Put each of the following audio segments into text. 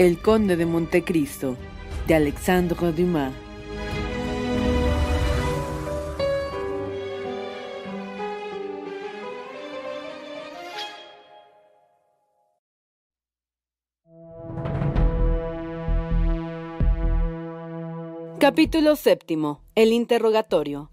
El Conde de Montecristo, de Alexandre Dumas. Capítulo séptimo. El interrogatorio.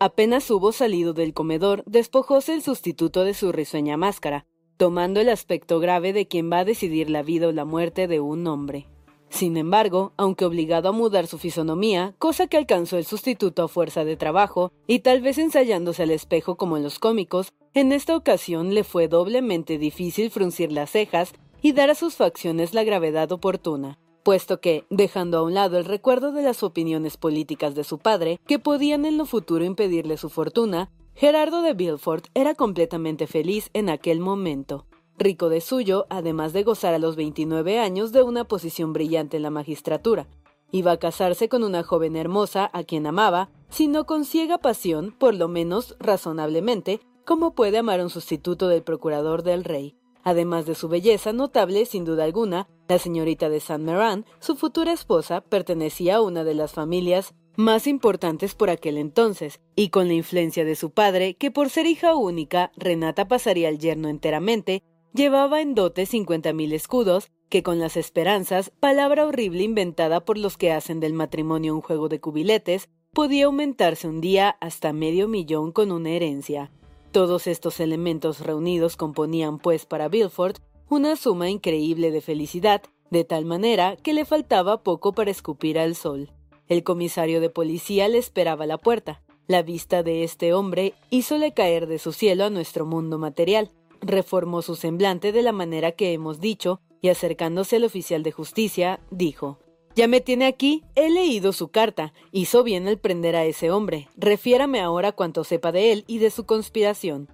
Apenas hubo salido del comedor, despojóse el sustituto de su risueña máscara, tomando el aspecto grave de quien va a decidir la vida o la muerte de un hombre. Sin embargo, aunque obligado a mudar su fisonomía, cosa que alcanzó el sustituto a fuerza de trabajo, y tal vez ensayándose al espejo como en los cómicos, en esta ocasión le fue doblemente difícil fruncir las cejas y dar a sus facciones la gravedad oportuna, puesto que, dejando a un lado el recuerdo de las opiniones políticas de su padre, que podían en lo futuro impedirle su fortuna, Gerardo de Villefort era completamente feliz en aquel momento. Rico de suyo, además de gozar a los 29 años de una posición brillante en la magistratura. Iba a casarse con una joven hermosa a quien amaba, si no con ciega pasión, por lo menos razonablemente, como puede amar un sustituto del procurador del rey. Además de su belleza notable, sin duda alguna, la señorita de Saint Meran, su futura esposa, pertenecía a una de las familias más importantes por aquel entonces, y con la influencia de su padre, que por ser hija única, Renata pasaría al yerno enteramente, llevaba en dote cincuenta mil escudos, que con las esperanzas, palabra horrible inventada por los que hacen del matrimonio un juego de cubiletes, podía aumentarse un día hasta medio millón con una herencia. Todos estos elementos reunidos componían, pues, para Bilford una suma increíble de felicidad, de tal manera que le faltaba poco para escupir al sol. El comisario de policía le esperaba a la puerta. La vista de este hombre hízole caer de su cielo a nuestro mundo material. Reformó su semblante de la manera que hemos dicho y acercándose al oficial de justicia, dijo Ya me tiene aquí, he leído su carta. Hizo bien el prender a ese hombre. Refiérame ahora cuanto sepa de él y de su conspiración.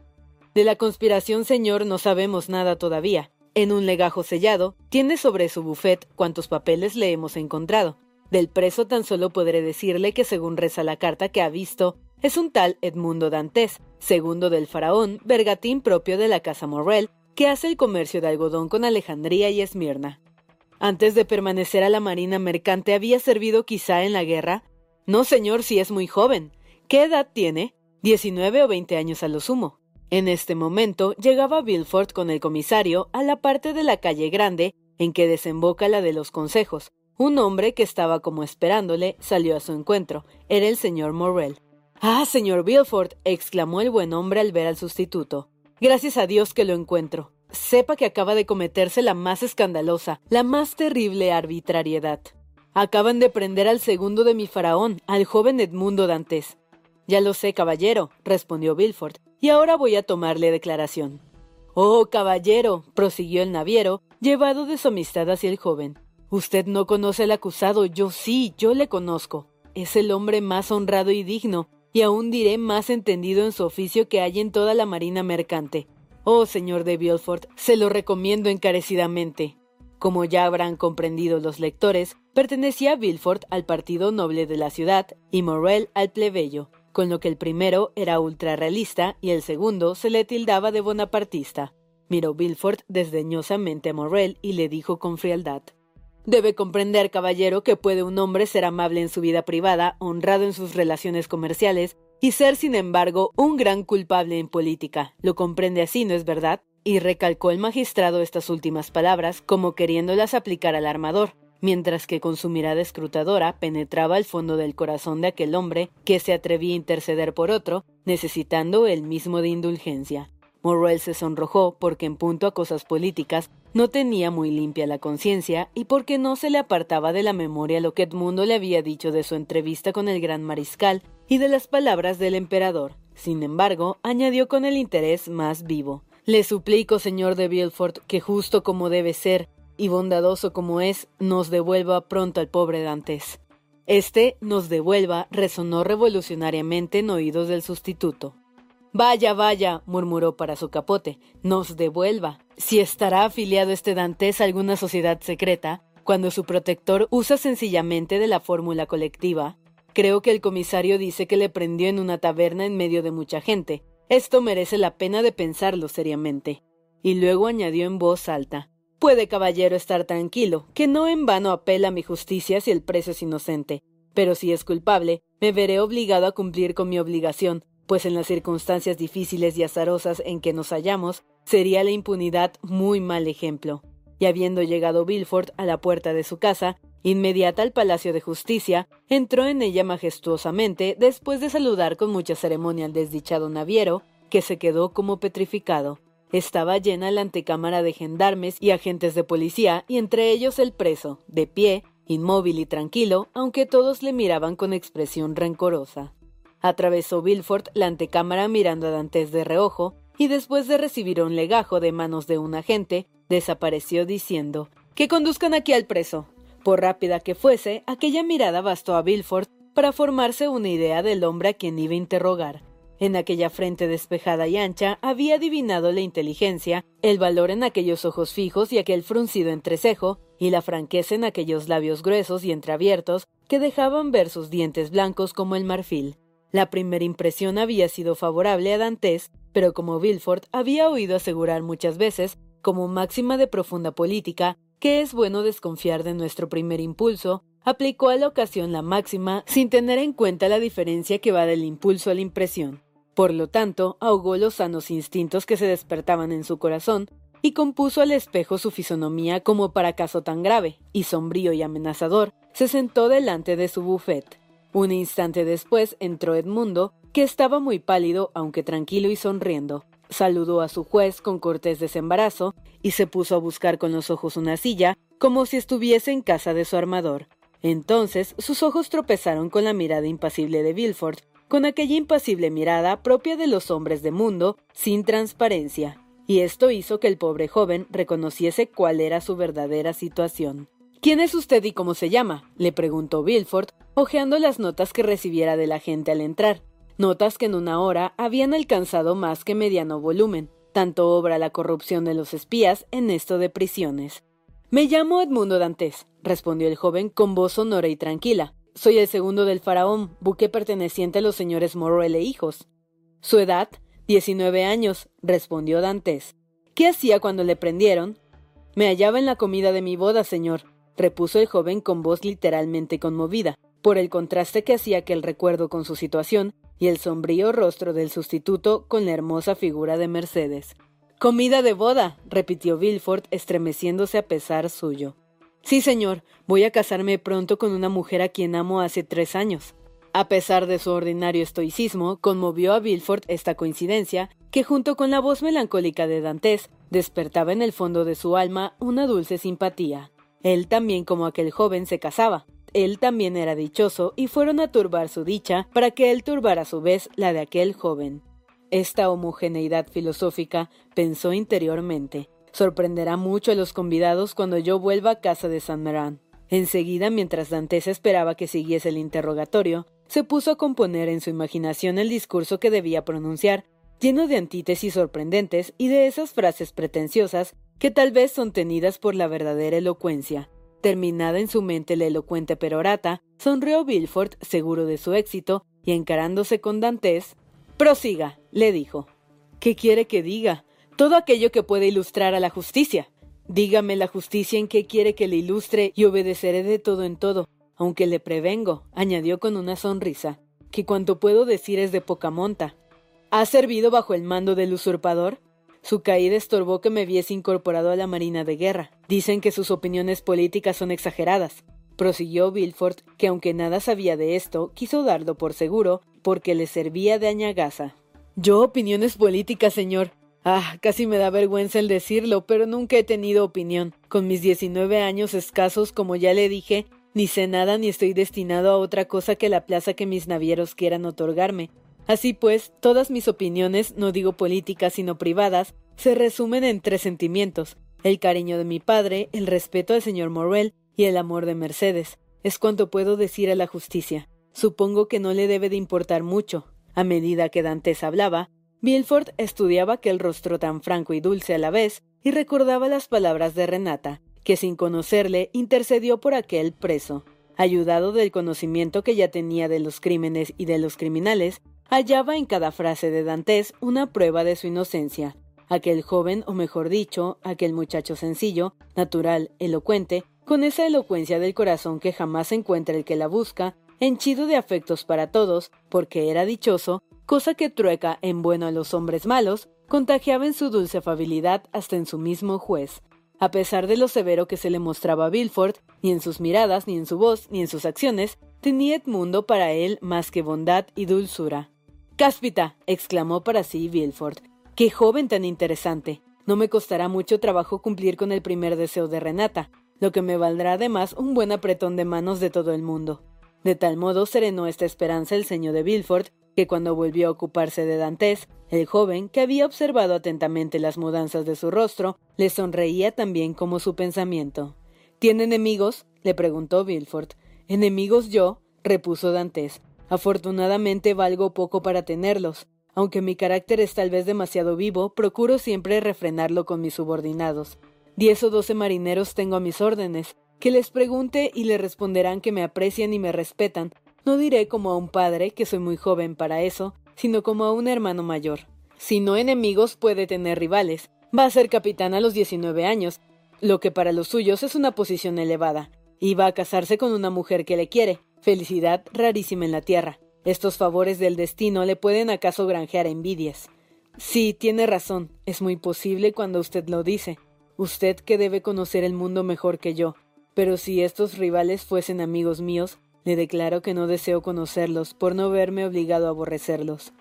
De la conspiración, señor, no sabemos nada todavía. En un legajo sellado, tiene sobre su buffet cuantos papeles le hemos encontrado. Del preso tan solo podré decirle que según reza la carta que ha visto, es un tal Edmundo Dantes, segundo del faraón, bergatín propio de la casa Morrel, que hace el comercio de algodón con Alejandría y Esmirna. Antes de permanecer a la marina mercante había servido quizá en la guerra. No, señor, si es muy joven. ¿Qué edad tiene? Diecinueve o veinte años a lo sumo. En este momento llegaba Bilford con el comisario a la parte de la calle grande en que desemboca la de los consejos, un hombre que estaba como esperándole salió a su encuentro. Era el señor Morrel. Ah, señor Bilford, exclamó el buen hombre al ver al sustituto. Gracias a Dios que lo encuentro. Sepa que acaba de cometerse la más escandalosa, la más terrible arbitrariedad. Acaban de prender al segundo de mi faraón, al joven Edmundo Dantes. Ya lo sé, caballero, respondió Bilford, y ahora voy a tomarle declaración. Oh, caballero, prosiguió el naviero, llevado de su amistad hacia el joven. Usted no conoce al acusado, yo sí, yo le conozco. Es el hombre más honrado y digno, y aún diré más entendido en su oficio que hay en toda la marina mercante. Oh, señor de Beaufort, se lo recomiendo encarecidamente. Como ya habrán comprendido los lectores, pertenecía Villefort al partido noble de la ciudad y Morrel al plebeyo, con lo que el primero era ultrarrealista y el segundo se le tildaba de bonapartista. Miró Villefort desdeñosamente a Morrel y le dijo con frialdad Debe comprender, caballero, que puede un hombre ser amable en su vida privada, honrado en sus relaciones comerciales, y ser, sin embargo, un gran culpable en política. Lo comprende así, ¿no es verdad? y recalcó el magistrado estas últimas palabras como queriéndolas aplicar al armador, mientras que con su mirada escrutadora penetraba el fondo del corazón de aquel hombre que se atrevía a interceder por otro, necesitando el mismo de indulgencia. Morrell se sonrojó porque en punto a cosas políticas no tenía muy limpia la conciencia y porque no se le apartaba de la memoria lo que Edmundo le había dicho de su entrevista con el gran mariscal y de las palabras del emperador. Sin embargo, añadió con el interés más vivo. Le suplico, señor de Villefort, que justo como debe ser y bondadoso como es, nos devuelva pronto al pobre Dantes. Este nos devuelva resonó revolucionariamente en oídos del sustituto. Vaya, vaya, murmuró para su capote, nos devuelva. Si estará afiliado este Dantes a alguna sociedad secreta, cuando su protector usa sencillamente de la fórmula colectiva. Creo que el comisario dice que le prendió en una taberna en medio de mucha gente. Esto merece la pena de pensarlo seriamente. Y luego añadió en voz alta Puede, caballero, estar tranquilo, que no en vano apela a mi justicia si el preso es inocente. Pero si es culpable, me veré obligado a cumplir con mi obligación, pues en las circunstancias difíciles y azarosas en que nos hallamos, sería la impunidad muy mal ejemplo. Y habiendo llegado Bilford a la puerta de su casa, inmediata al Palacio de Justicia, entró en ella majestuosamente después de saludar con mucha ceremonia al desdichado naviero, que se quedó como petrificado. Estaba llena la antecámara de gendarmes y agentes de policía, y entre ellos el preso, de pie, inmóvil y tranquilo, aunque todos le miraban con expresión rencorosa. Atravesó Bilford la antecámara mirando a Dantes de reojo, y después de recibir un legajo de manos de un agente, desapareció diciendo Que conduzcan aquí al preso. Por rápida que fuese, aquella mirada bastó a Bilford para formarse una idea del hombre a quien iba a interrogar. En aquella frente despejada y ancha había adivinado la inteligencia, el valor en aquellos ojos fijos y aquel fruncido entrecejo, y la franqueza en aquellos labios gruesos y entreabiertos que dejaban ver sus dientes blancos como el marfil. La primera impresión había sido favorable a Dantes, pero como Villefort había oído asegurar muchas veces, como máxima de profunda política, que es bueno desconfiar de nuestro primer impulso, aplicó a la ocasión la máxima sin tener en cuenta la diferencia que va del impulso a la impresión. Por lo tanto, ahogó los sanos instintos que se despertaban en su corazón y compuso al espejo su fisonomía como para caso tan grave, y sombrío y amenazador, se sentó delante de su buffet. Un instante después entró Edmundo, que estaba muy pálido, aunque tranquilo y sonriendo. Saludó a su juez con cortés desembarazo y se puso a buscar con los ojos una silla, como si estuviese en casa de su armador. Entonces sus ojos tropezaron con la mirada impasible de Villefort, con aquella impasible mirada propia de los hombres de mundo, sin transparencia, y esto hizo que el pobre joven reconociese cuál era su verdadera situación. ¿Quién es usted y cómo se llama? le preguntó Bilford, hojeando las notas que recibiera de la gente al entrar, notas que en una hora habían alcanzado más que mediano volumen, tanto obra la corrupción de los espías en esto de prisiones. Me llamo Edmundo Dantes, respondió el joven con voz sonora y tranquila. Soy el segundo del faraón, buque perteneciente a los señores Morrel e hijos. Su edad, diecinueve años, respondió Dantes. ¿Qué hacía cuando le prendieron? Me hallaba en la comida de mi boda, señor, repuso el joven con voz literalmente conmovida, por el contraste que hacía aquel recuerdo con su situación y el sombrío rostro del sustituto con la hermosa figura de Mercedes. Comida de boda, repitió Villefort, estremeciéndose a pesar suyo. Sí, señor, voy a casarme pronto con una mujer a quien amo hace tres años. A pesar de su ordinario estoicismo, conmovió a Villefort esta coincidencia, que junto con la voz melancólica de Dantes, despertaba en el fondo de su alma una dulce simpatía. Él también como aquel joven se casaba. Él también era dichoso y fueron a turbar su dicha para que él turbara a su vez la de aquel joven. Esta homogeneidad filosófica pensó interiormente. Sorprenderá mucho a los convidados cuando yo vuelva a casa de San Merán. Enseguida, mientras Dantes esperaba que siguiese el interrogatorio, se puso a componer en su imaginación el discurso que debía pronunciar, lleno de antítesis sorprendentes y de esas frases pretenciosas que tal vez son tenidas por la verdadera elocuencia. Terminada en su mente la elocuente perorata, sonrió Villefort, seguro de su éxito, y encarándose con Dantes, Prosiga, le dijo. ¿Qué quiere que diga? todo aquello que puede ilustrar a la justicia. Dígame la justicia en qué quiere que le ilustre y obedeceré de todo en todo, aunque le prevengo, añadió con una sonrisa, que cuanto puedo decir es de poca monta. ¿Ha servido bajo el mando del usurpador? Su caída estorbó que me viese incorporado a la Marina de Guerra. Dicen que sus opiniones políticas son exageradas. Prosiguió Bilford, que aunque nada sabía de esto, quiso darlo por seguro, porque le servía de añagaza. Yo opiniones políticas, señor. Ah, casi me da vergüenza el decirlo, pero nunca he tenido opinión. Con mis diecinueve años escasos, como ya le dije, ni sé nada ni estoy destinado a otra cosa que la plaza que mis navieros quieran otorgarme. Así pues, todas mis opiniones, no digo políticas sino privadas, se resumen en tres sentimientos el cariño de mi padre, el respeto al señor Morrel y el amor de Mercedes. Es cuanto puedo decir a la justicia. Supongo que no le debe de importar mucho. A medida que Dantes hablaba, Bilford estudiaba aquel rostro tan franco y dulce a la vez y recordaba las palabras de Renata, que sin conocerle intercedió por aquel preso. Ayudado del conocimiento que ya tenía de los crímenes y de los criminales, hallaba en cada frase de Dantes una prueba de su inocencia. Aquel joven, o mejor dicho, aquel muchacho sencillo, natural, elocuente, con esa elocuencia del corazón que jamás encuentra el que la busca, henchido de afectos para todos, porque era dichoso, cosa que trueca en bueno a los hombres malos, contagiaba en su dulce afabilidad hasta en su mismo juez. A pesar de lo severo que se le mostraba a Bilford, ni en sus miradas, ni en su voz, ni en sus acciones, tenía Edmundo para él más que bondad y dulzura. Cáspita, exclamó para sí Bilford. Qué joven tan interesante. No me costará mucho trabajo cumplir con el primer deseo de Renata, lo que me valdrá además un buen apretón de manos de todo el mundo. De tal modo serenó esta esperanza el señor de Bilford, que cuando volvió a ocuparse de Dantes, el joven, que había observado atentamente las mudanzas de su rostro, le sonreía también como su pensamiento. ¿Tiene enemigos? le preguntó Bilford. Enemigos yo, repuso Dantes. Afortunadamente valgo poco para tenerlos. Aunque mi carácter es tal vez demasiado vivo, procuro siempre refrenarlo con mis subordinados. Diez o doce marineros tengo a mis órdenes, que les pregunte y le responderán que me aprecian y me respetan. No diré como a un padre, que soy muy joven para eso, sino como a un hermano mayor. Si no enemigos puede tener rivales. Va a ser capitán a los 19 años, lo que para los suyos es una posición elevada, y va a casarse con una mujer que le quiere, felicidad rarísima en la tierra. Estos favores del destino le pueden acaso granjear envidias. Sí, tiene razón, es muy posible cuando usted lo dice. Usted que debe conocer el mundo mejor que yo. Pero si estos rivales fuesen amigos míos, le declaro que no deseo conocerlos por no verme obligado a aborrecerlos.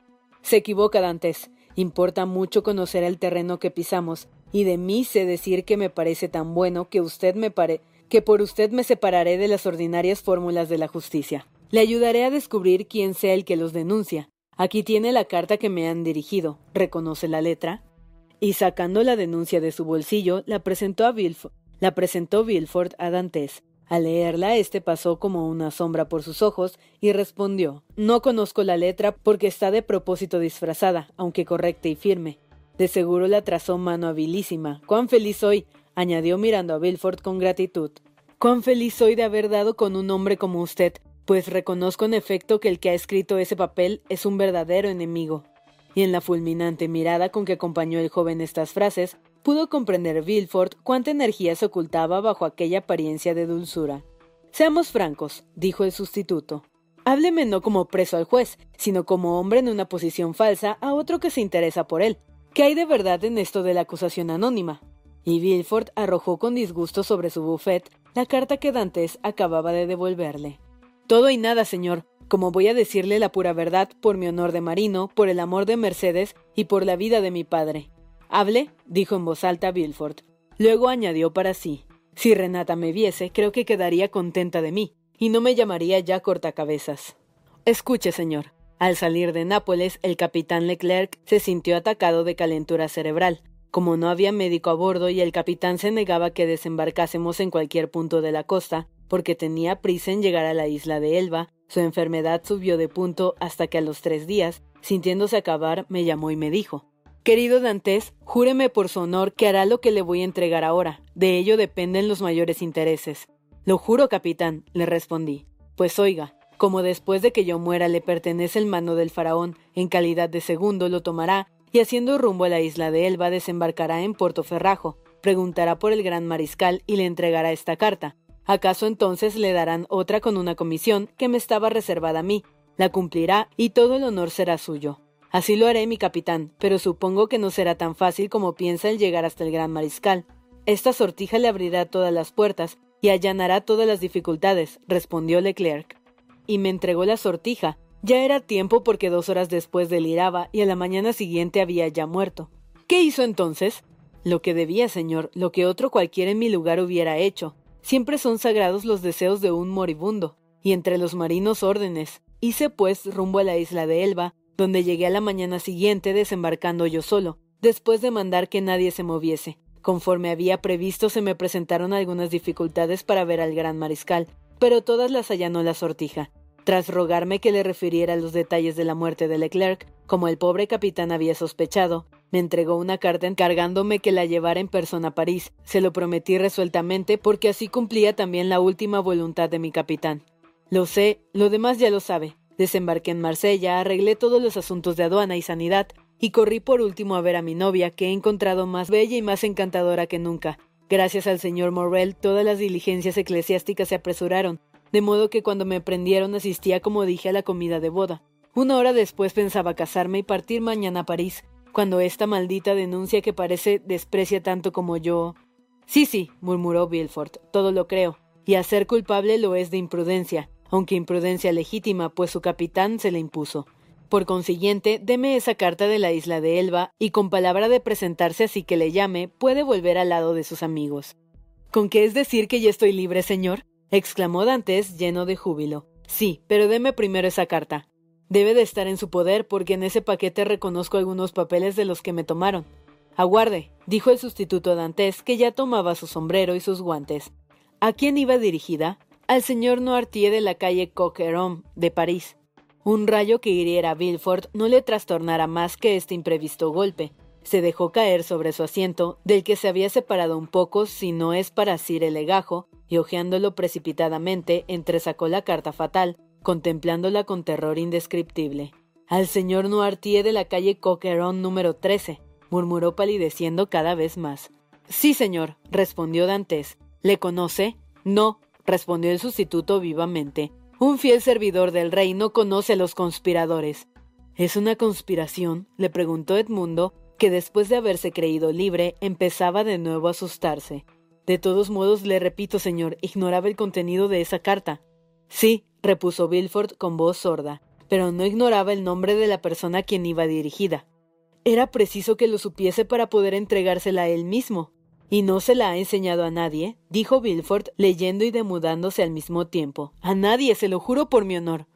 Se equivoca, Dantes. Importa mucho conocer el terreno que pisamos, y de mí sé decir que me parece tan bueno que usted me pare que por usted me separaré de las ordinarias fórmulas de la justicia. Le ayudaré a descubrir quién sea el que los denuncia. Aquí tiene la carta que me han dirigido. ¿Reconoce la letra? Y sacando la denuncia de su bolsillo, la presentó a la presentó Bilford a Dantes. Al leerla, éste pasó como una sombra por sus ojos y respondió No conozco la letra porque está de propósito disfrazada, aunque correcta y firme. De seguro la trazó mano habilísima. Cuán feliz soy, añadió mirando a Bilford con gratitud. Cuán feliz soy de haber dado con un hombre como usted, pues reconozco en efecto que el que ha escrito ese papel es un verdadero enemigo. Y en la fulminante mirada con que acompañó el joven estas frases, pudo comprender Vilford cuánta energía se ocultaba bajo aquella apariencia de dulzura. Seamos francos, dijo el sustituto. Hábleme no como preso al juez, sino como hombre en una posición falsa a otro que se interesa por él. ¿Qué hay de verdad en esto de la acusación anónima? Y Vilford arrojó con disgusto sobre su buffet la carta que Dantes acababa de devolverle. Todo y nada, señor, como voy a decirle la pura verdad por mi honor de marino, por el amor de Mercedes y por la vida de mi padre. Hable, dijo en voz alta Bilford. Luego añadió para sí. Si Renata me viese, creo que quedaría contenta de mí, y no me llamaría ya cortacabezas. Escuche, señor. Al salir de Nápoles, el capitán Leclerc se sintió atacado de calentura cerebral. Como no había médico a bordo y el capitán se negaba que desembarcásemos en cualquier punto de la costa, porque tenía prisa en llegar a la isla de Elba, su enfermedad subió de punto hasta que a los tres días, sintiéndose acabar, me llamó y me dijo Querido Dantes, júreme por su honor que hará lo que le voy a entregar ahora. De ello dependen los mayores intereses. Lo juro, capitán, le respondí. Pues oiga, como después de que yo muera le pertenece el mano del faraón, en calidad de segundo lo tomará y haciendo rumbo a la isla de Elba desembarcará en Puerto Ferrajo, preguntará por el gran mariscal y le entregará esta carta. ¿Acaso entonces le darán otra con una comisión que me estaba reservada a mí? La cumplirá y todo el honor será suyo. Así lo haré, mi capitán, pero supongo que no será tan fácil como piensa el llegar hasta el gran mariscal. Esta sortija le abrirá todas las puertas y allanará todas las dificultades, respondió Leclerc. Y me entregó la sortija. Ya era tiempo porque dos horas después deliraba y a la mañana siguiente había ya muerto. ¿Qué hizo entonces? Lo que debía, señor, lo que otro cualquiera en mi lugar hubiera hecho. Siempre son sagrados los deseos de un moribundo, y entre los marinos órdenes. Hice pues rumbo a la isla de Elba, donde llegué a la mañana siguiente desembarcando yo solo, después de mandar que nadie se moviese. Conforme había previsto se me presentaron algunas dificultades para ver al gran mariscal, pero todas las allanó la sortija. Tras rogarme que le refiriera los detalles de la muerte de Leclerc, como el pobre capitán había sospechado, me entregó una carta encargándome que la llevara en persona a París. Se lo prometí resueltamente porque así cumplía también la última voluntad de mi capitán. Lo sé, lo demás ya lo sabe. Desembarqué en Marsella, arreglé todos los asuntos de aduana y sanidad, y corrí por último a ver a mi novia, que he encontrado más bella y más encantadora que nunca. Gracias al señor Morrel, todas las diligencias eclesiásticas se apresuraron, de modo que cuando me prendieron asistía como dije a la comida de boda. Una hora después pensaba casarme y partir mañana a París, cuando esta maldita denuncia que parece desprecia tanto como yo. Sí, sí, murmuró Bilford, todo lo creo, y a ser culpable lo es de imprudencia aunque imprudencia legítima, pues su capitán se le impuso. Por consiguiente, deme esa carta de la isla de Elba y con palabra de presentarse así que le llame, puede volver al lado de sus amigos. ¿Con qué es decir que ya estoy libre, señor? Exclamó Dantes lleno de júbilo. Sí, pero deme primero esa carta. Debe de estar en su poder porque en ese paquete reconozco algunos papeles de los que me tomaron. Aguarde, dijo el sustituto Dantes, que ya tomaba su sombrero y sus guantes. ¿A quién iba dirigida? al señor Noirtier de la calle Coqueron de París. Un rayo que hiriera a Villefort no le trastornara más que este imprevisto golpe. Se dejó caer sobre su asiento, del que se había separado un poco, si no es para asir el legajo, y hojeándolo precipitadamente, entresacó la carta fatal, contemplándola con terror indescriptible. Al señor Noirtier de la calle Coqueron número 13, murmuró palideciendo cada vez más. Sí, señor, respondió Dantes. ¿Le conoce? No, respondió el sustituto vivamente. Un fiel servidor del rey no conoce a los conspiradores. ¿Es una conspiración? le preguntó Edmundo, que después de haberse creído libre empezaba de nuevo a asustarse. De todos modos, le repito, señor, ignoraba el contenido de esa carta. Sí, repuso Bilford con voz sorda, pero no ignoraba el nombre de la persona a quien iba dirigida. Era preciso que lo supiese para poder entregársela a él mismo. ¿Y no se la ha enseñado a nadie? dijo Bilford, leyendo y demudándose al mismo tiempo. A nadie, se lo juro por mi honor.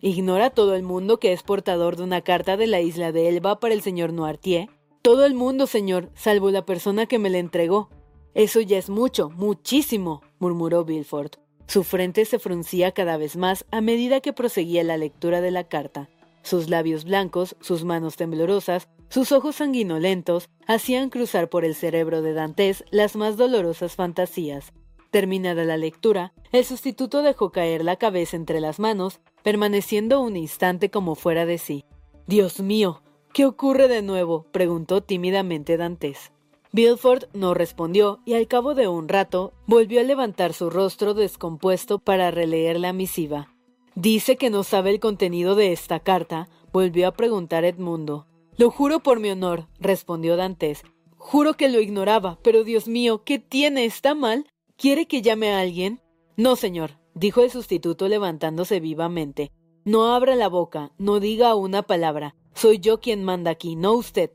¿Ignora todo el mundo que es portador de una carta de la isla de Elba para el señor Noirtier? Todo el mundo, señor, salvo la persona que me la entregó. Eso ya es mucho, muchísimo, murmuró Bilford. Su frente se fruncía cada vez más a medida que proseguía la lectura de la carta. Sus labios blancos, sus manos temblorosas, sus ojos sanguinolentos hacían cruzar por el cerebro de Dantes las más dolorosas fantasías. Terminada la lectura, el sustituto dejó caer la cabeza entre las manos, permaneciendo un instante como fuera de sí. Dios mío, ¿qué ocurre de nuevo? preguntó tímidamente Dantes. Bilford no respondió y al cabo de un rato volvió a levantar su rostro descompuesto para releer la misiva. Dice que no sabe el contenido de esta carta, volvió a preguntar Edmundo. Lo juro por mi honor, respondió Dantes. Juro que lo ignoraba, pero Dios mío, ¿qué tiene? ¿Está mal? ¿Quiere que llame a alguien? No, señor, dijo el sustituto levantándose vivamente. No abra la boca, no diga una palabra. Soy yo quien manda aquí, no usted.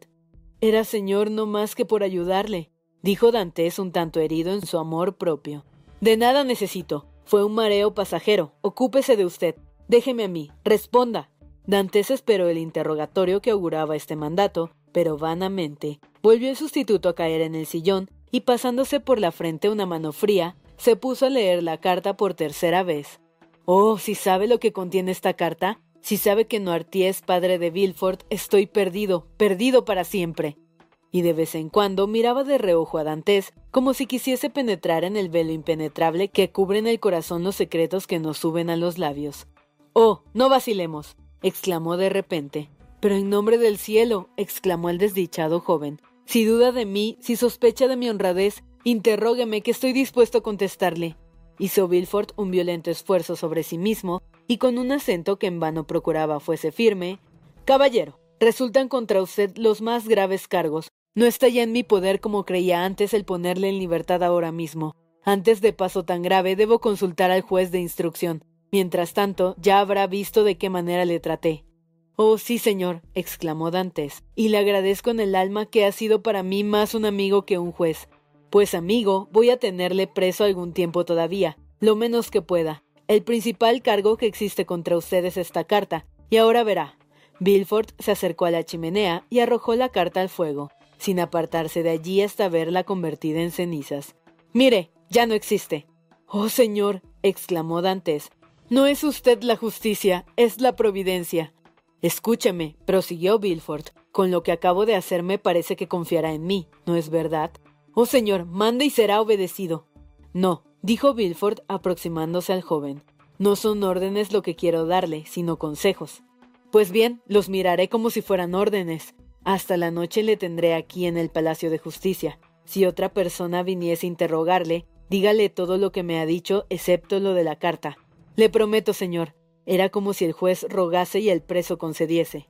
Era señor no más que por ayudarle, dijo Dantes un tanto herido en su amor propio. De nada necesito. Fue un mareo pasajero. Ocúpese de usted. Déjeme a mí. Responda. Dantes esperó el interrogatorio que auguraba este mandato, pero vanamente. Volvió el sustituto a caer en el sillón y pasándose por la frente una mano fría, se puso a leer la carta por tercera vez. Oh, si sabe lo que contiene esta carta, si sabe que Noirtier es padre de Villefort, estoy perdido, perdido para siempre. Y de vez en cuando miraba de reojo a Dantes, como si quisiese penetrar en el velo impenetrable que cubre en el corazón los secretos que nos suben a los labios. Oh, no vacilemos exclamó de repente. Pero en nombre del cielo, exclamó el desdichado joven, si duda de mí, si sospecha de mi honradez, interrógueme que estoy dispuesto a contestarle. Hizo Bilford un violento esfuerzo sobre sí mismo, y con un acento que en vano procuraba fuese firme, Caballero, Resultan contra usted los más graves cargos. No está ya en mi poder como creía antes el ponerle en libertad ahora mismo. Antes de paso tan grave debo consultar al juez de instrucción. Mientras tanto, ya habrá visto de qué manera le traté. Oh, sí, señor, exclamó Dantes, y le agradezco en el alma que ha sido para mí más un amigo que un juez. Pues amigo, voy a tenerle preso algún tiempo todavía, lo menos que pueda. El principal cargo que existe contra usted es esta carta, y ahora verá. Bilford se acercó a la chimenea y arrojó la carta al fuego, sin apartarse de allí hasta verla convertida en cenizas. Mire, ya no existe. Oh, señor, exclamó Dantes, no es usted la justicia, es la providencia. Escúcheme, prosiguió Bilford, con lo que acabo de hacer me parece que confiará en mí, ¿no es verdad? Oh, señor, mande y será obedecido. No, dijo Bilford aproximándose al joven. No son órdenes lo que quiero darle, sino consejos. Pues bien, los miraré como si fueran órdenes. Hasta la noche le tendré aquí en el Palacio de Justicia. Si otra persona viniese a interrogarle, dígale todo lo que me ha dicho, excepto lo de la carta. Le prometo, señor. Era como si el juez rogase y el preso concediese.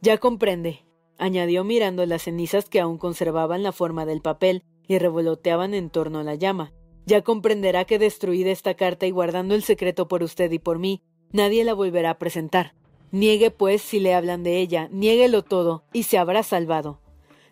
Ya comprende, añadió mirando las cenizas que aún conservaban la forma del papel y revoloteaban en torno a la llama. Ya comprenderá que destruida esta carta y guardando el secreto por usted y por mí, nadie la volverá a presentar. Niegue, pues, si le hablan de ella, niéguelo todo, y se habrá salvado.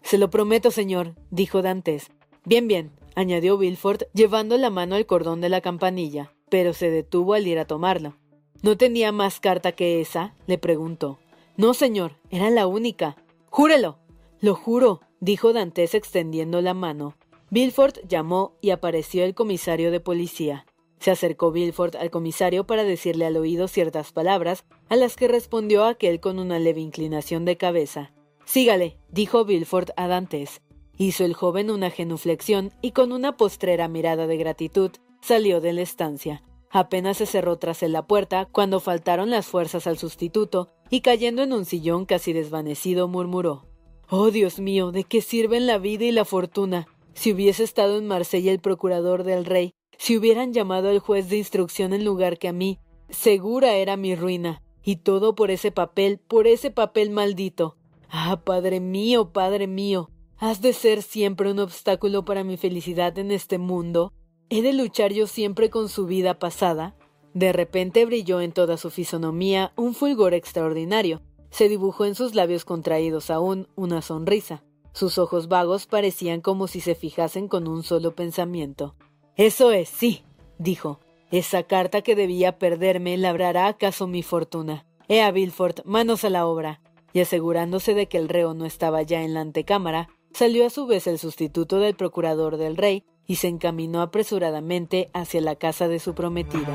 Se lo prometo, señor, dijo Dantes. Bien, bien, añadió Wilford, llevando la mano al cordón de la campanilla pero se detuvo al ir a tomarlo. ¿No tenía más carta que esa? le preguntó. No, señor, era la única. Júrelo. Lo juro, dijo Dantes extendiendo la mano. Bilford llamó y apareció el comisario de policía. Se acercó Bilford al comisario para decirle al oído ciertas palabras, a las que respondió aquel con una leve inclinación de cabeza. Sígale, dijo Bilford a Dantes. Hizo el joven una genuflexión y con una postrera mirada de gratitud salió de la estancia. Apenas se cerró tras él la puerta cuando faltaron las fuerzas al sustituto y cayendo en un sillón casi desvanecido murmuró Oh Dios mío, ¿de qué sirven la vida y la fortuna? Si hubiese estado en Marsella el procurador del rey, si hubieran llamado al juez de instrucción en lugar que a mí, segura era mi ruina. Y todo por ese papel, por ese papel maldito. Ah, Padre mío, Padre mío, ¿has de ser siempre un obstáculo para mi felicidad en este mundo? ¿He de luchar yo siempre con su vida pasada? De repente brilló en toda su fisonomía un fulgor extraordinario. Se dibujó en sus labios contraídos aún una sonrisa. Sus ojos vagos parecían como si se fijasen con un solo pensamiento. Eso es, sí, dijo. Esa carta que debía perderme labrará acaso mi fortuna. Ea, Bilford, manos a la obra. Y asegurándose de que el reo no estaba ya en la antecámara, salió a su vez el sustituto del procurador del rey y se encaminó apresuradamente hacia la casa de su prometida.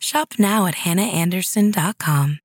Shop now at hannahanderson.com.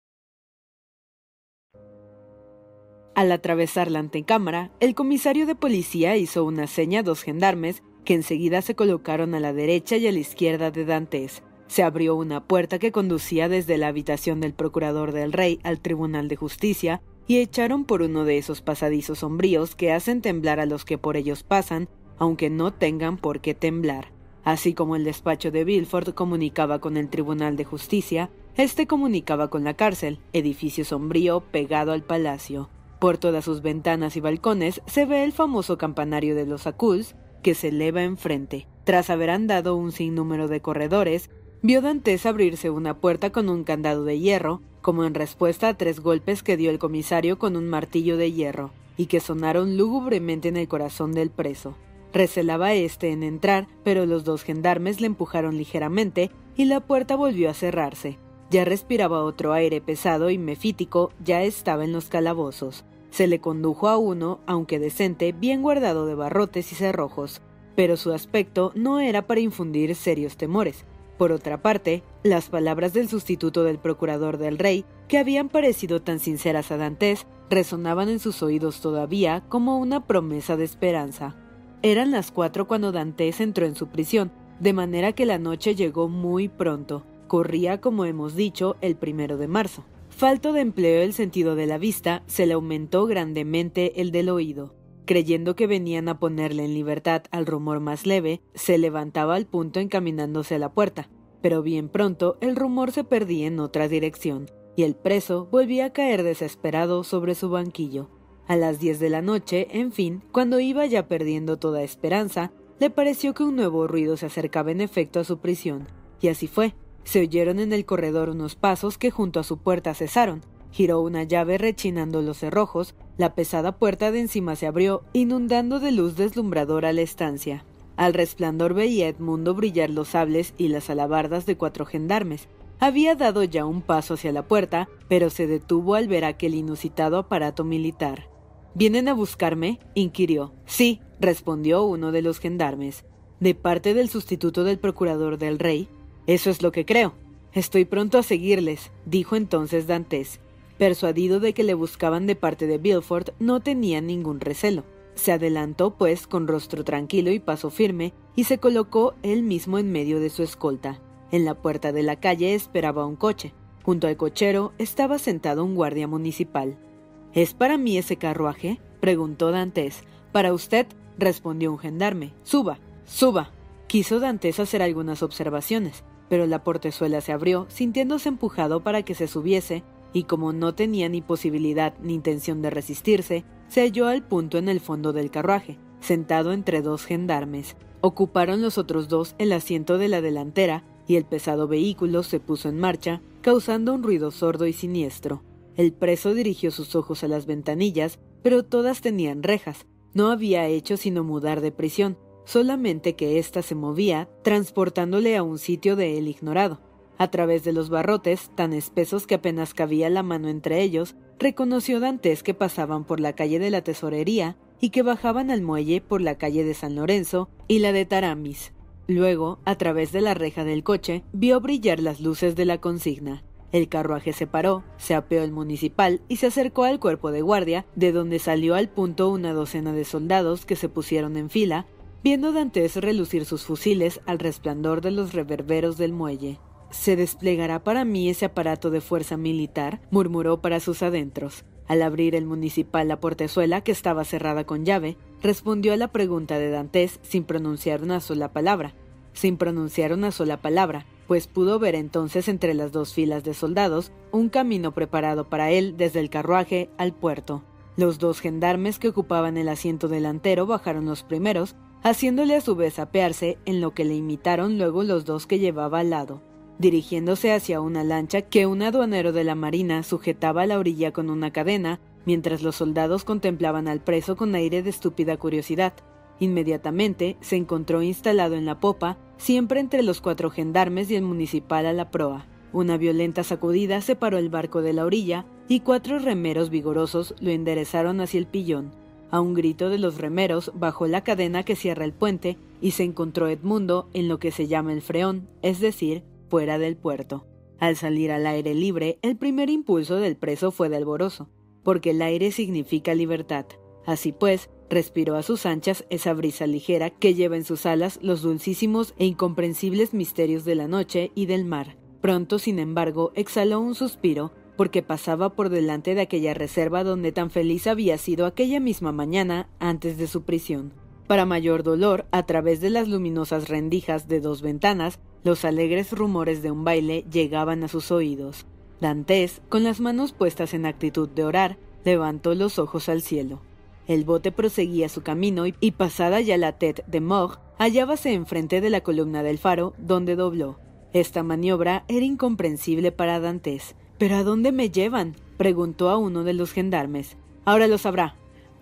Al atravesar la antecámara, el comisario de policía hizo una seña a dos gendarmes que enseguida se colocaron a la derecha y a la izquierda de Dantes. Se abrió una puerta que conducía desde la habitación del procurador del rey al Tribunal de Justicia y echaron por uno de esos pasadizos sombríos que hacen temblar a los que por ellos pasan, aunque no tengan por qué temblar. Así como el despacho de Bilford comunicaba con el Tribunal de Justicia, este comunicaba con la cárcel, edificio sombrío pegado al palacio. Por todas sus ventanas y balcones se ve el famoso campanario de los Aculs, que se eleva enfrente. Tras haber andado un sinnúmero de corredores, vio Dantes abrirse una puerta con un candado de hierro, como en respuesta a tres golpes que dio el comisario con un martillo de hierro, y que sonaron lúgubremente en el corazón del preso. Recelaba éste en entrar, pero los dos gendarmes le empujaron ligeramente y la puerta volvió a cerrarse. Ya respiraba otro aire pesado y mefítico, ya estaba en los calabozos. Se le condujo a uno, aunque decente, bien guardado de barrotes y cerrojos, pero su aspecto no era para infundir serios temores. Por otra parte, las palabras del sustituto del procurador del rey, que habían parecido tan sinceras a Dantes, resonaban en sus oídos todavía como una promesa de esperanza. Eran las cuatro cuando Dantes entró en su prisión, de manera que la noche llegó muy pronto. Corría, como hemos dicho, el primero de marzo. Falto de empleo el sentido de la vista, se le aumentó grandemente el del oído. Creyendo que venían a ponerle en libertad al rumor más leve, se levantaba al punto encaminándose a la puerta, pero bien pronto el rumor se perdía en otra dirección, y el preso volvía a caer desesperado sobre su banquillo. A las diez de la noche, en fin, cuando iba ya perdiendo toda esperanza, le pareció que un nuevo ruido se acercaba en efecto a su prisión, y así fue. Se oyeron en el corredor unos pasos que junto a su puerta cesaron, Giró una llave rechinando los cerrojos, la pesada puerta de encima se abrió, inundando de luz deslumbradora la estancia. Al resplandor veía Edmundo brillar los sables y las alabardas de cuatro gendarmes. Había dado ya un paso hacia la puerta, pero se detuvo al ver aquel inusitado aparato militar. ¿Vienen a buscarme? inquirió. Sí, respondió uno de los gendarmes. ¿De parte del sustituto del procurador del rey? Eso es lo que creo. Estoy pronto a seguirles, dijo entonces Dantes. Persuadido de que le buscaban de parte de Bilford, no tenía ningún recelo. Se adelantó, pues, con rostro tranquilo y paso firme, y se colocó él mismo en medio de su escolta. En la puerta de la calle esperaba un coche. Junto al cochero estaba sentado un guardia municipal. ¿Es para mí ese carruaje? preguntó Dantes. Para usted, respondió un gendarme. Suba, suba. Quiso Dantes hacer algunas observaciones, pero la portezuela se abrió, sintiéndose empujado para que se subiese, y como no tenía ni posibilidad ni intención de resistirse, se halló al punto en el fondo del carruaje, sentado entre dos gendarmes. Ocuparon los otros dos el asiento de la delantera y el pesado vehículo se puso en marcha, causando un ruido sordo y siniestro. El preso dirigió sus ojos a las ventanillas, pero todas tenían rejas. No había hecho sino mudar de prisión, solamente que ésta se movía, transportándole a un sitio de él ignorado. A través de los barrotes, tan espesos que apenas cabía la mano entre ellos, reconoció Dantes que pasaban por la calle de la Tesorería y que bajaban al muelle por la calle de San Lorenzo y la de Taramis. Luego, a través de la reja del coche, vio brillar las luces de la consigna. El carruaje se paró, se apeó el municipal y se acercó al cuerpo de guardia, de donde salió al punto una docena de soldados que se pusieron en fila, viendo Dantes relucir sus fusiles al resplandor de los reverberos del muelle. ¿Se desplegará para mí ese aparato de fuerza militar? murmuró para sus adentros. Al abrir el municipal la portezuela, que estaba cerrada con llave, respondió a la pregunta de Dantes sin pronunciar una sola palabra. Sin pronunciar una sola palabra, pues pudo ver entonces entre las dos filas de soldados un camino preparado para él desde el carruaje al puerto. Los dos gendarmes que ocupaban el asiento delantero bajaron los primeros, haciéndole a su vez apearse, en lo que le imitaron luego los dos que llevaba al lado dirigiéndose hacia una lancha que un aduanero de la marina sujetaba a la orilla con una cadena, mientras los soldados contemplaban al preso con aire de estúpida curiosidad. Inmediatamente se encontró instalado en la popa, siempre entre los cuatro gendarmes y el municipal a la proa. Una violenta sacudida separó el barco de la orilla y cuatro remeros vigorosos lo enderezaron hacia el pillón. A un grito de los remeros bajó la cadena que cierra el puente y se encontró Edmundo en lo que se llama el freón, es decir, fuera del puerto. Al salir al aire libre, el primer impulso del preso fue de alborozo, porque el aire significa libertad. Así pues, respiró a sus anchas esa brisa ligera que lleva en sus alas los dulcísimos e incomprensibles misterios de la noche y del mar. Pronto, sin embargo, exhaló un suspiro porque pasaba por delante de aquella reserva donde tan feliz había sido aquella misma mañana antes de su prisión. Para mayor dolor, a través de las luminosas rendijas de dos ventanas, los alegres rumores de un baile llegaban a sus oídos. Dantes, con las manos puestas en actitud de orar, levantó los ojos al cielo. El bote proseguía su camino y, pasada ya la tête de Mort, hallábase enfrente de la columna del faro, donde dobló. Esta maniobra era incomprensible para Dantes. ¿Pero a dónde me llevan? preguntó a uno de los gendarmes. Ahora lo sabrá.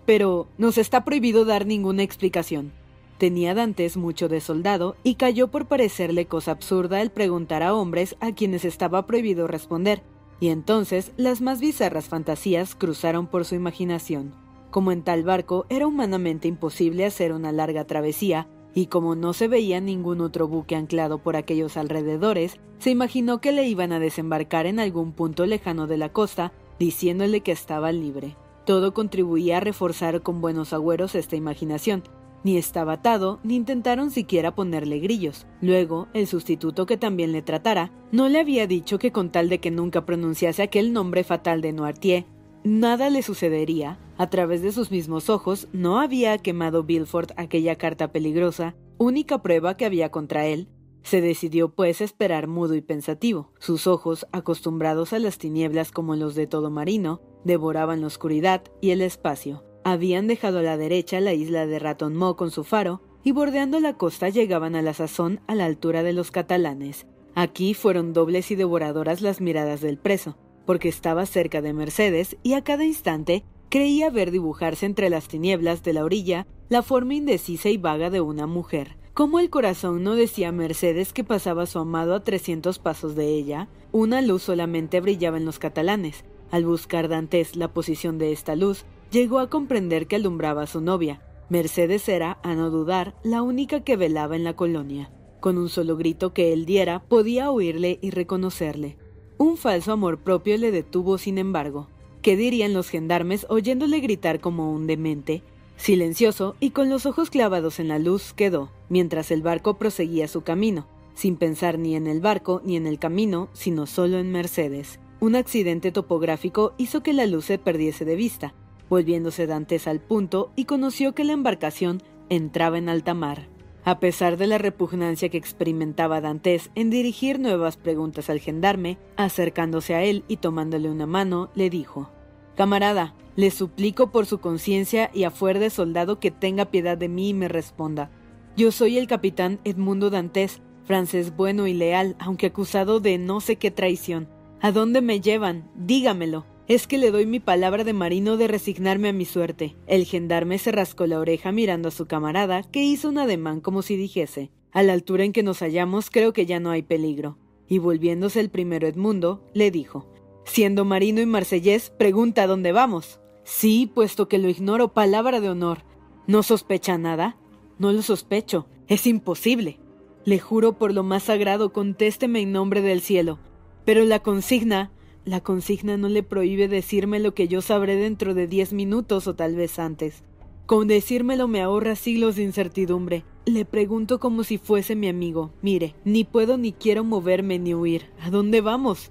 Pero nos está prohibido dar ninguna explicación. Tenía Dantes mucho de soldado y cayó por parecerle cosa absurda el preguntar a hombres a quienes estaba prohibido responder, y entonces las más bizarras fantasías cruzaron por su imaginación. Como en tal barco era humanamente imposible hacer una larga travesía, y como no se veía ningún otro buque anclado por aquellos alrededores, se imaginó que le iban a desembarcar en algún punto lejano de la costa, diciéndole que estaba libre. Todo contribuía a reforzar con buenos agüeros esta imaginación. Ni estaba atado, ni intentaron siquiera ponerle grillos. Luego, el sustituto que también le tratara, no le había dicho que con tal de que nunca pronunciase aquel nombre fatal de Noirtier, nada le sucedería. A través de sus mismos ojos, no había quemado Bilford aquella carta peligrosa, única prueba que había contra él. Se decidió pues esperar mudo y pensativo. Sus ojos, acostumbrados a las tinieblas como los de todo marino, devoraban la oscuridad y el espacio. Habían dejado a la derecha la isla de Raton Mo con su faro, y bordeando la costa llegaban a la sazón a la altura de los catalanes. Aquí fueron dobles y devoradoras las miradas del preso, porque estaba cerca de Mercedes y a cada instante creía ver dibujarse entre las tinieblas de la orilla la forma indecisa y vaga de una mujer. Como el corazón no decía a Mercedes que pasaba su amado a trescientos pasos de ella, una luz solamente brillaba en los catalanes. Al buscar Dantes la posición de esta luz, llegó a comprender que alumbraba a su novia. Mercedes era, a no dudar, la única que velaba en la colonia. Con un solo grito que él diera, podía oírle y reconocerle. Un falso amor propio le detuvo, sin embargo. ¿Qué dirían los gendarmes oyéndole gritar como un demente? Silencioso y con los ojos clavados en la luz quedó, mientras el barco proseguía su camino, sin pensar ni en el barco ni en el camino, sino solo en Mercedes. Un accidente topográfico hizo que la luz se perdiese de vista, volviéndose Dantes al punto y conoció que la embarcación entraba en alta mar. A pesar de la repugnancia que experimentaba Dantes en dirigir nuevas preguntas al gendarme, acercándose a él y tomándole una mano, le dijo Camarada, le suplico por su conciencia y a fuer de soldado que tenga piedad de mí y me responda. Yo soy el capitán Edmundo Dantes, francés bueno y leal, aunque acusado de no sé qué traición. ¿A dónde me llevan? Dígamelo es que le doy mi palabra de marino de resignarme a mi suerte. El gendarme se rascó la oreja mirando a su camarada, que hizo un ademán como si dijese A la altura en que nos hallamos creo que ya no hay peligro. Y volviéndose el primero Edmundo, le dijo Siendo marino y marsellés, pregunta dónde vamos. Sí, puesto que lo ignoro, palabra de honor. ¿No sospecha nada? No lo sospecho. Es imposible. Le juro por lo más sagrado, contésteme en nombre del cielo. Pero la consigna la consigna no le prohíbe decirme lo que yo sabré dentro de diez minutos o tal vez antes. Con decírmelo me ahorra siglos de incertidumbre. Le pregunto como si fuese mi amigo. Mire, ni puedo ni quiero moverme ni huir. ¿A dónde vamos?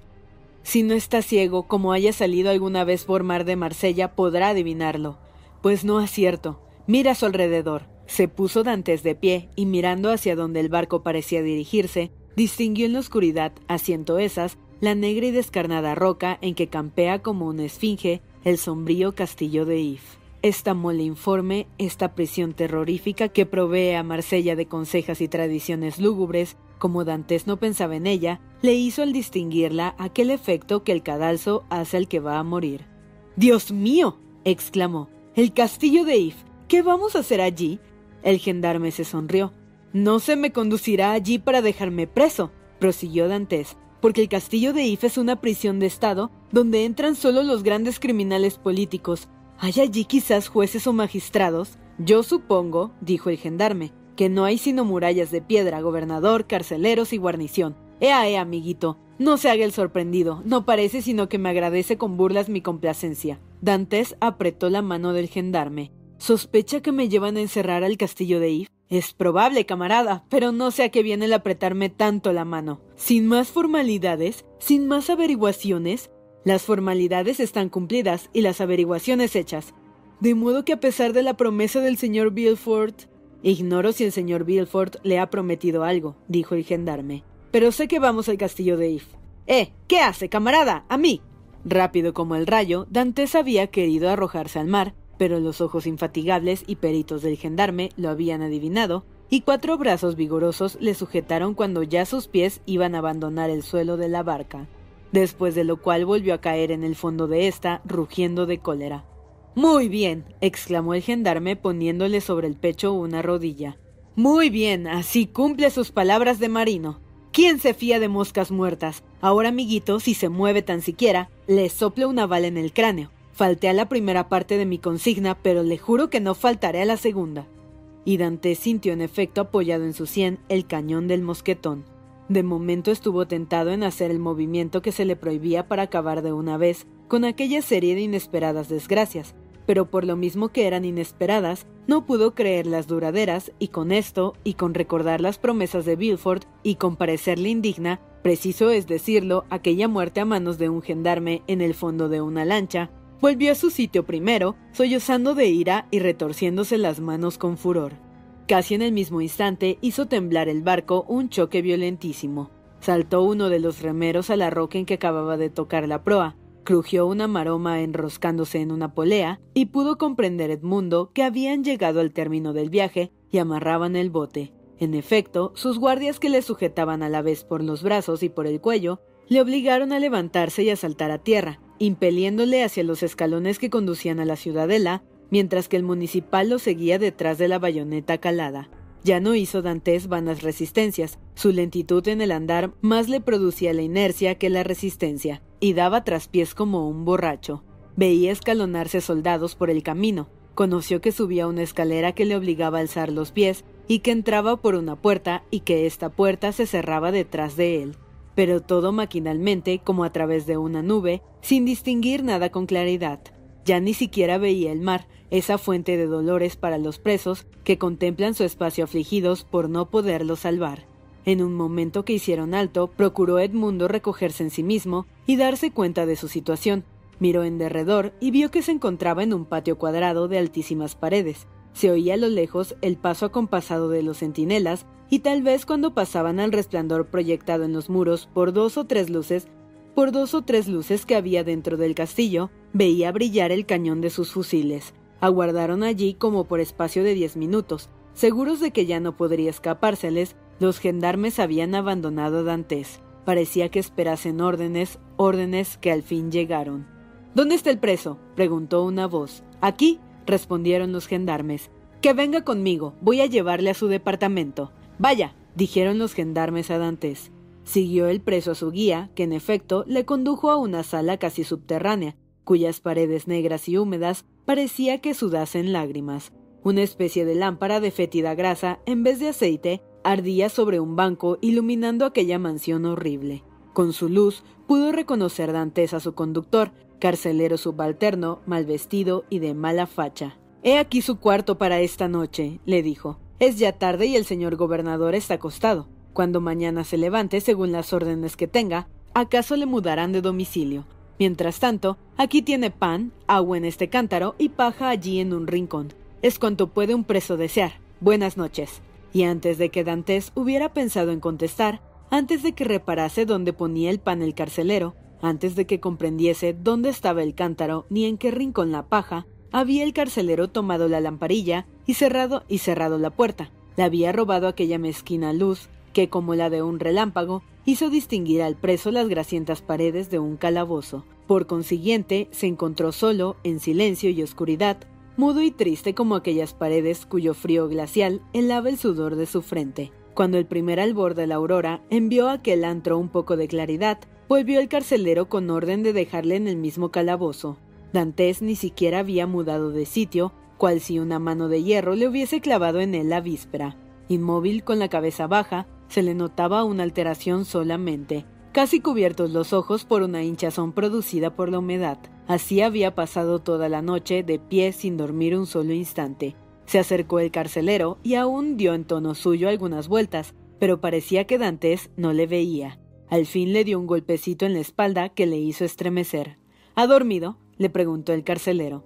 Si no está ciego, como haya salido alguna vez por mar de Marsella, podrá adivinarlo. Pues no acierto. Mira a su alrededor. Se puso Dantes de pie y mirando hacia donde el barco parecía dirigirse, distinguió en la oscuridad, asiento esas, la negra y descarnada roca en que campea como una esfinge el sombrío castillo de If. Esta mole informe, esta prisión terrorífica que provee a Marsella de consejas y tradiciones lúgubres, como Dantes no pensaba en ella, le hizo al distinguirla aquel efecto que el cadalso hace al que va a morir. ¡Dios mío! exclamó. El castillo de If. ¿Qué vamos a hacer allí? El gendarme se sonrió. No se me conducirá allí para dejarme preso, prosiguió Dantes porque el castillo de If es una prisión de Estado donde entran solo los grandes criminales políticos. ¿Hay allí quizás jueces o magistrados? Yo supongo, dijo el gendarme, que no hay sino murallas de piedra, gobernador, carceleros y guarnición. Ea, ea, amiguito, no se haga el sorprendido, no parece sino que me agradece con burlas mi complacencia. Dantes apretó la mano del gendarme. ¿Sospecha que me llevan a encerrar al castillo de If? Es probable, camarada, pero no sé a qué viene el apretarme tanto la mano. Sin más formalidades, sin más averiguaciones, las formalidades están cumplidas y las averiguaciones hechas. De modo que a pesar de la promesa del señor Bilford... Ignoro si el señor Bilford le ha prometido algo, dijo el gendarme. Pero sé que vamos al castillo de If. ¡Eh! ¿Qué hace, camarada? ¡A mí! Rápido como el rayo, Dantes había querido arrojarse al mar, pero los ojos infatigables y peritos del gendarme lo habían adivinado, y cuatro brazos vigorosos le sujetaron cuando ya sus pies iban a abandonar el suelo de la barca, después de lo cual volvió a caer en el fondo de ésta, rugiendo de cólera. Muy bien, exclamó el gendarme poniéndole sobre el pecho una rodilla. Muy bien, así cumple sus palabras de marino. ¿Quién se fía de moscas muertas? Ahora, amiguito, si se mueve tan siquiera, le sople una bala en el cráneo. Falté a la primera parte de mi consigna, pero le juro que no faltaré a la segunda. y Dante sintió en efecto apoyado en su sien el cañón del mosquetón. De momento estuvo tentado en hacer el movimiento que se le prohibía para acabar de una vez con aquella serie de inesperadas desgracias, pero por lo mismo que eran inesperadas, no pudo creerlas duraderas, y con esto, y con recordar las promesas de Bilford, y con parecerle indigna, preciso es decirlo, aquella muerte a manos de un gendarme en el fondo de una lancha, volvió a su sitio primero, sollozando de ira y retorciéndose las manos con furor. Casi en el mismo instante hizo temblar el barco un choque violentísimo. Saltó uno de los remeros a la roca en que acababa de tocar la proa, crujió una maroma enroscándose en una polea, y pudo comprender Edmundo que habían llegado al término del viaje y amarraban el bote. En efecto, sus guardias que le sujetaban a la vez por los brazos y por el cuello, le obligaron a levantarse y a saltar a tierra, impeliéndole hacia los escalones que conducían a la ciudadela, mientras que el municipal lo seguía detrás de la bayoneta calada. Ya no hizo Dantes vanas resistencias, su lentitud en el andar más le producía la inercia que la resistencia, y daba traspiés como un borracho. Veía escalonarse soldados por el camino, conoció que subía una escalera que le obligaba a alzar los pies y que entraba por una puerta y que esta puerta se cerraba detrás de él. Pero todo maquinalmente, como a través de una nube, sin distinguir nada con claridad. Ya ni siquiera veía el mar, esa fuente de dolores para los presos que contemplan su espacio afligidos por no poderlo salvar. En un momento que hicieron alto, procuró Edmundo recogerse en sí mismo y darse cuenta de su situación. Miró en derredor y vio que se encontraba en un patio cuadrado de altísimas paredes. Se oía a lo lejos el paso acompasado de los centinelas y tal vez cuando pasaban al resplandor proyectado en los muros por dos o tres luces, por dos o tres luces que había dentro del castillo, veía brillar el cañón de sus fusiles. Aguardaron allí como por espacio de diez minutos. Seguros de que ya no podría escapárseles, los gendarmes habían abandonado a Dantes. Parecía que esperasen órdenes, órdenes que al fin llegaron. ¿Dónde está el preso? preguntó una voz. Aquí, respondieron los gendarmes. Que venga conmigo, voy a llevarle a su departamento. Vaya, dijeron los gendarmes a Dantes. Siguió el preso a su guía, que en efecto le condujo a una sala casi subterránea, cuyas paredes negras y húmedas parecía que sudasen lágrimas. Una especie de lámpara de fétida grasa, en vez de aceite, ardía sobre un banco iluminando aquella mansión horrible. Con su luz pudo reconocer Dantes a su conductor, carcelero subalterno, mal vestido y de mala facha. He aquí su cuarto para esta noche, le dijo. Es ya tarde y el señor gobernador está acostado. Cuando mañana se levante, según las órdenes que tenga, acaso le mudarán de domicilio. Mientras tanto, aquí tiene pan, agua en este cántaro y paja allí en un rincón. Es cuanto puede un preso desear. Buenas noches. Y antes de que Dantes hubiera pensado en contestar, antes de que reparase dónde ponía el pan el carcelero, antes de que comprendiese dónde estaba el cántaro ni en qué rincón la paja, había el carcelero tomado la lamparilla y cerrado y cerrado la puerta. Le había robado aquella mezquina luz que, como la de un relámpago, hizo distinguir al preso las grasientas paredes de un calabozo. Por consiguiente, se encontró solo, en silencio y oscuridad, mudo y triste como aquellas paredes cuyo frío glacial helaba el sudor de su frente. Cuando el primer albor de la aurora envió a aquel antro un poco de claridad, volvió el carcelero con orden de dejarle en el mismo calabozo. Dantes ni siquiera había mudado de sitio, cual si una mano de hierro le hubiese clavado en él la víspera. Inmóvil, con la cabeza baja, se le notaba una alteración solamente, casi cubiertos los ojos por una hinchazón producida por la humedad. Así había pasado toda la noche de pie sin dormir un solo instante. Se acercó el carcelero y aún dio en tono suyo algunas vueltas, pero parecía que Dantes no le veía. Al fin le dio un golpecito en la espalda que le hizo estremecer. ¿Ha dormido? le preguntó el carcelero.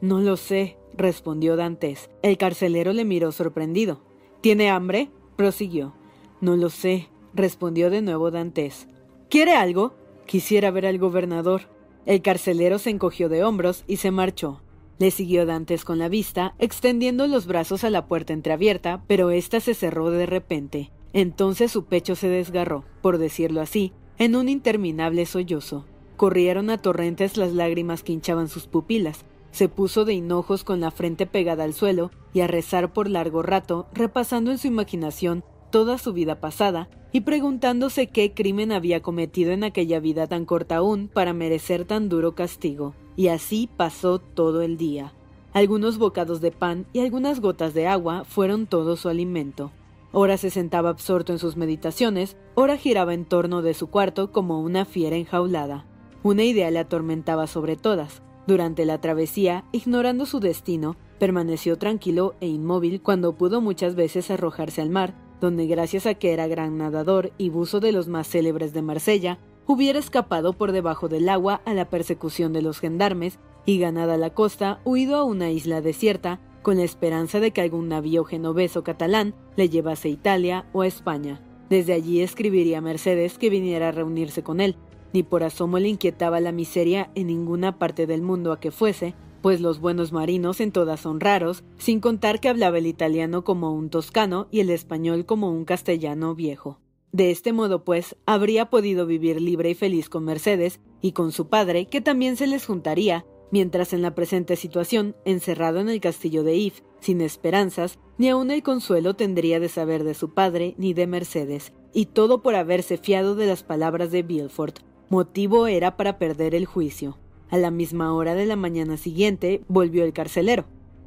No lo sé, respondió Dantes. El carcelero le miró sorprendido. ¿Tiene hambre? prosiguió. No lo sé, respondió de nuevo Dantes. ¿Quiere algo? Quisiera ver al gobernador. El carcelero se encogió de hombros y se marchó. Le siguió Dantes con la vista, extendiendo los brazos a la puerta entreabierta, pero ésta se cerró de repente. Entonces su pecho se desgarró, por decirlo así, en un interminable sollozo. Corrieron a torrentes las lágrimas que hinchaban sus pupilas. Se puso de hinojos con la frente pegada al suelo y a rezar por largo rato, repasando en su imaginación toda su vida pasada y preguntándose qué crimen había cometido en aquella vida tan corta aún para merecer tan duro castigo. Y así pasó todo el día. Algunos bocados de pan y algunas gotas de agua fueron todo su alimento. Ora se sentaba absorto en sus meditaciones, ora giraba en torno de su cuarto como una fiera enjaulada. Una idea le atormentaba sobre todas. Durante la travesía, ignorando su destino, permaneció tranquilo e inmóvil cuando pudo muchas veces arrojarse al mar, donde gracias a que era gran nadador y buzo de los más célebres de Marsella, hubiera escapado por debajo del agua a la persecución de los gendarmes y ganada la costa, huido a una isla desierta, con la esperanza de que algún navío genovés o catalán le llevase a Italia o a España. Desde allí escribiría a Mercedes que viniera a reunirse con él. Ni por asomo le inquietaba la miseria en ninguna parte del mundo a que fuese, pues los buenos marinos en todas son raros, sin contar que hablaba el italiano como un toscano y el español como un castellano viejo. De este modo, pues, habría podido vivir libre y feliz con Mercedes y con su padre, que también se les juntaría, mientras en la presente situación, encerrado en el castillo de If, sin esperanzas, ni aun el consuelo tendría de saber de su padre ni de Mercedes, y todo por haberse fiado de las palabras de Bilford. Motivo era para perder el juicio. A la misma hora de la mañana siguiente volvió el carcelero.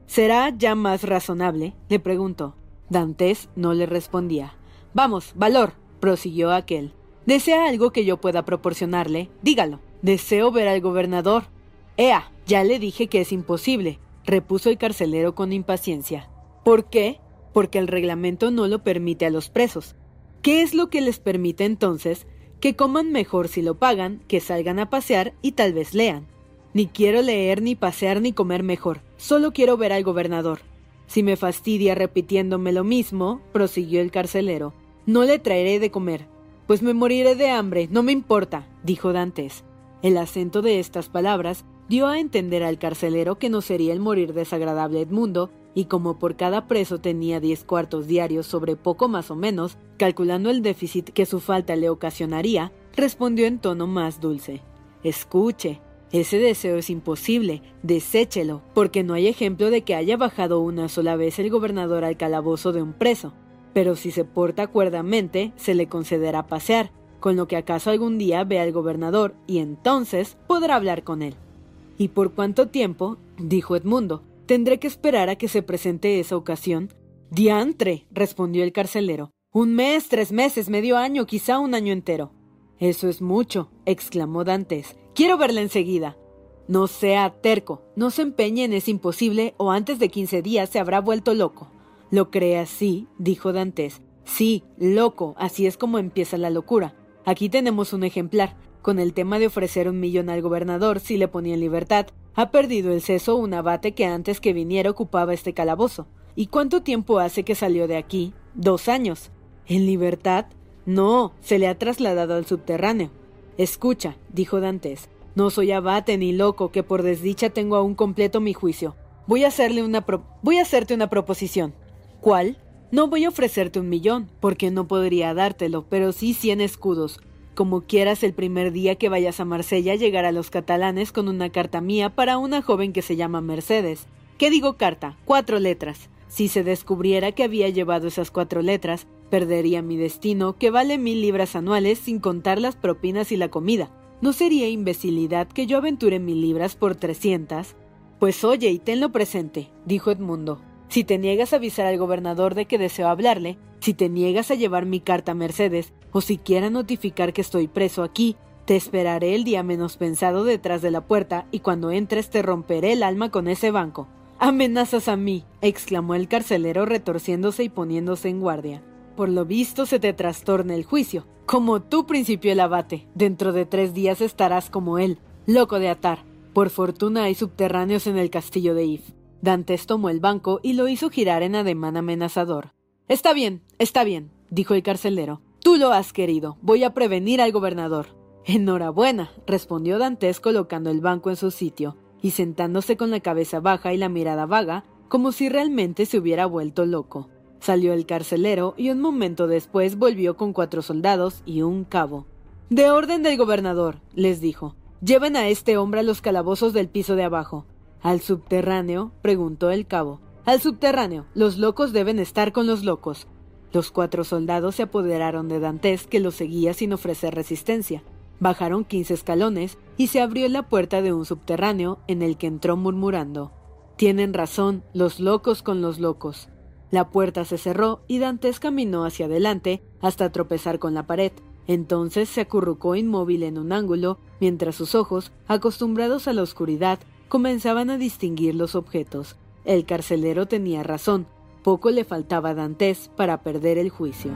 ¿Será ya más razonable? le preguntó. Dantes no le respondía. Vamos, valor, prosiguió aquel. ¿Desea algo que yo pueda proporcionarle? Dígalo. Deseo ver al gobernador. Ea, ya le dije que es imposible, repuso el carcelero con impaciencia. ¿Por qué? Porque el reglamento no lo permite a los presos. ¿Qué es lo que les permite entonces? Que coman mejor si lo pagan, que salgan a pasear y tal vez lean. Ni quiero leer, ni pasear, ni comer mejor. Solo quiero ver al gobernador. Si me fastidia repitiéndome lo mismo, prosiguió el carcelero, no le traeré de comer. Pues me moriré de hambre, no me importa, dijo Dantes. El acento de estas palabras dio a entender al carcelero que no sería el morir desagradable Edmundo, y como por cada preso tenía diez cuartos diarios sobre poco más o menos, calculando el déficit que su falta le ocasionaría, respondió en tono más dulce. Escuche, ese deseo es imposible, deséchelo, porque no hay ejemplo de que haya bajado una sola vez el gobernador al calabozo de un preso. Pero si se porta cuerdamente, se le concederá pasear, con lo que acaso algún día vea al gobernador y entonces podrá hablar con él. ¿Y por cuánto tiempo? dijo Edmundo. ¿Tendré que esperar a que se presente esa ocasión? Diantre, respondió el carcelero. Un mes, tres meses, medio año, quizá un año entero. Eso es mucho, exclamó Dantes. Quiero verla enseguida. No sea terco, no se empeñe en es imposible o antes de quince días se habrá vuelto loco. ¿Lo cree así? dijo Dantes. Sí, loco, así es como empieza la locura. Aquí tenemos un ejemplar con el tema de ofrecer un millón al gobernador si le ponía en libertad, ha perdido el seso un abate que antes que viniera ocupaba este calabozo. ¿Y cuánto tiempo hace que salió de aquí? Dos años. ¿En libertad? No, se le ha trasladado al subterráneo. Escucha, dijo Dantes, no soy abate ni loco, que por desdicha tengo aún completo mi juicio. Voy a hacerle una voy a hacerte una proposición. ¿Cuál? No voy a ofrecerte un millón, porque no podría dártelo, pero sí cien escudos, como quieras el primer día que vayas a Marsella llegar a los catalanes con una carta mía para una joven que se llama Mercedes. ¿Qué digo carta? Cuatro letras. Si se descubriera que había llevado esas cuatro letras, perdería mi destino, que vale mil libras anuales sin contar las propinas y la comida. ¿No sería imbecilidad que yo aventure mil libras por trescientas? Pues oye y tenlo presente, dijo Edmundo. Si te niegas a avisar al gobernador de que deseo hablarle, si te niegas a llevar mi carta a Mercedes, o siquiera notificar que estoy preso aquí, te esperaré el día menos pensado detrás de la puerta y cuando entres te romperé el alma con ese banco. Amenazas a mí, exclamó el carcelero retorciéndose y poniéndose en guardia. Por lo visto se te trastorna el juicio. Como tú principio el abate, dentro de tres días estarás como él, loco de atar. Por fortuna hay subterráneos en el castillo de If. Dantes tomó el banco y lo hizo girar en ademán amenazador. Está bien, está bien, dijo el carcelero. Tú lo has querido. Voy a prevenir al gobernador. Enhorabuena, respondió Dantes colocando el banco en su sitio y sentándose con la cabeza baja y la mirada vaga, como si realmente se hubiera vuelto loco. Salió el carcelero y un momento después volvió con cuatro soldados y un cabo. De orden del gobernador, les dijo. Lleven a este hombre a los calabozos del piso de abajo. ¿Al subterráneo? preguntó el cabo. Al subterráneo. Los locos deben estar con los locos. Los cuatro soldados se apoderaron de Dantes, que los seguía sin ofrecer resistencia. Bajaron quince escalones y se abrió la puerta de un subterráneo en el que entró murmurando. Tienen razón, los locos con los locos. La puerta se cerró y Dantes caminó hacia adelante hasta tropezar con la pared. Entonces se acurrucó inmóvil en un ángulo, mientras sus ojos, acostumbrados a la oscuridad, comenzaban a distinguir los objetos. El carcelero tenía razón, poco le faltaba a Dantes para perder el juicio.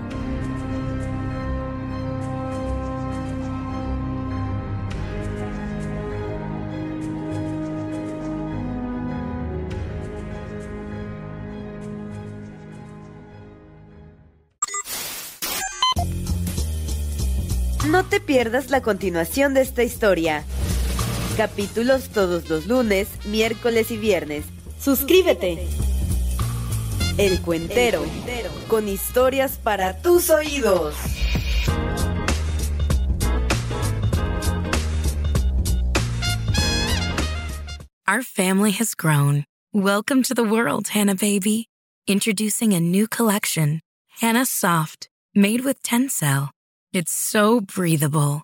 No te pierdas la continuación de esta historia. Capítulos todos los lunes, miércoles y viernes. ¡Suscríbete! El Cuentero, con historias para tus oídos. Our family has grown. Welcome to the world, Hannah Baby. Introducing a new collection, Hannah Soft, made with Tencel. It's so breathable,